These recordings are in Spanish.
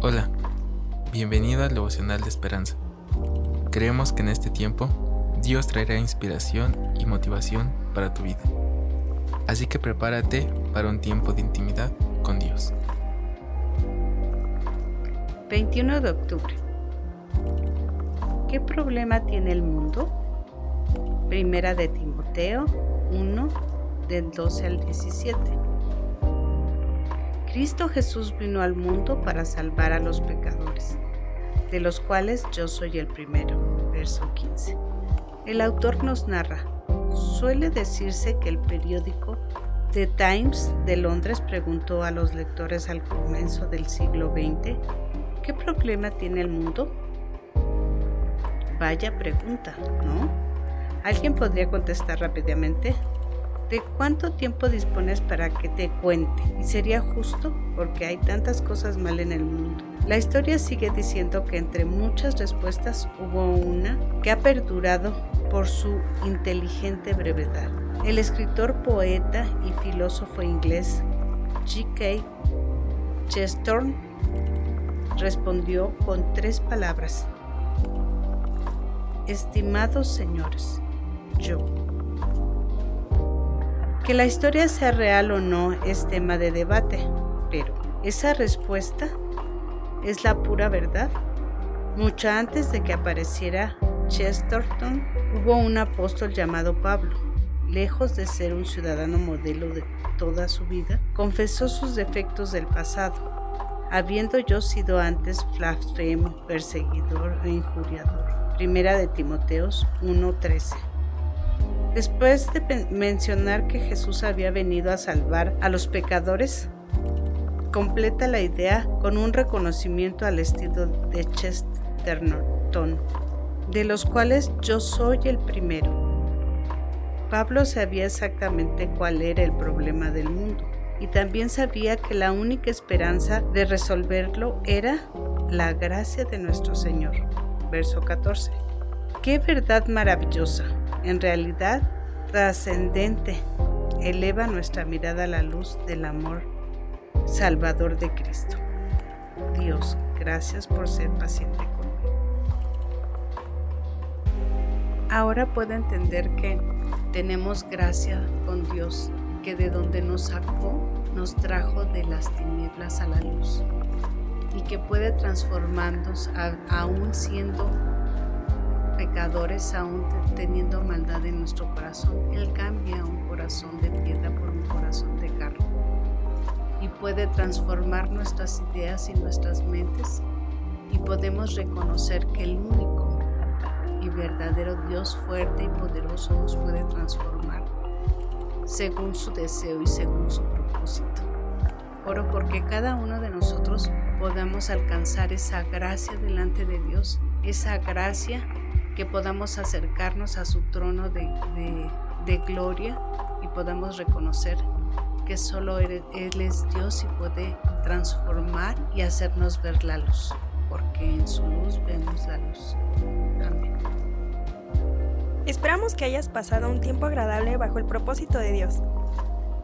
Hola, bienvenido al devocional de esperanza. Creemos que en este tiempo Dios traerá inspiración y motivación para tu vida. Así que prepárate para un tiempo de intimidad con Dios. 21 de octubre. ¿Qué problema tiene el mundo? Primera de Timoteo 1, del 12 al 17. Cristo Jesús vino al mundo para salvar a los pecadores, de los cuales yo soy el primero. Verso 15. El autor nos narra, suele decirse que el periódico The Times de Londres preguntó a los lectores al comienzo del siglo XX, ¿qué problema tiene el mundo? Vaya pregunta, ¿no? ¿Alguien podría contestar rápidamente? ¿De cuánto tiempo dispones para que te cuente? Y sería justo porque hay tantas cosas mal en el mundo. La historia sigue diciendo que entre muchas respuestas hubo una que ha perdurado por su inteligente brevedad. El escritor, poeta y filósofo inglés G.K. Chesterton respondió con tres palabras. Estimados señores, yo. Que la historia sea real o no es tema de debate, pero esa respuesta es la pura verdad. Mucho antes de que apareciera Chesterton, hubo un apóstol llamado Pablo. Lejos de ser un ciudadano modelo de toda su vida, confesó sus defectos del pasado, habiendo yo sido antes blasfemo, perseguidor e injuriador. Primera de Timoteos 1:13. Después de mencionar que Jesús había venido a salvar a los pecadores, completa la idea con un reconocimiento al estilo de Chesterton, de los cuales yo soy el primero. Pablo sabía exactamente cuál era el problema del mundo y también sabía que la única esperanza de resolverlo era la gracia de nuestro Señor. Verso 14. Qué verdad maravillosa en realidad trascendente, eleva nuestra mirada a la luz del amor salvador de Cristo. Dios, gracias por ser paciente conmigo. Ahora puedo entender que tenemos gracia con Dios, que de donde nos sacó, nos trajo de las tinieblas a la luz y que puede transformarnos aún siendo pecadores aún teniendo maldad en nuestro corazón, Él cambia un corazón de piedra por un corazón de carne y puede transformar nuestras ideas y nuestras mentes y podemos reconocer que el único y verdadero Dios fuerte y poderoso nos puede transformar según su deseo y según su propósito. Oro porque cada uno de nosotros podamos alcanzar esa gracia delante de Dios, esa gracia que podamos acercarnos a su trono de, gloria y podamos reconocer que solo Él es Dios y puede transformar y hacernos ver la luz, porque en su luz vemos la luz. Amén. Esperamos que hayas pasado un tiempo agradable bajo el propósito de Dios.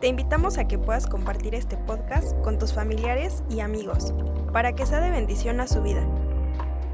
Te invitamos a que puedas compartir este podcast con tus familiares y amigos, para que sea de bendición a su vida.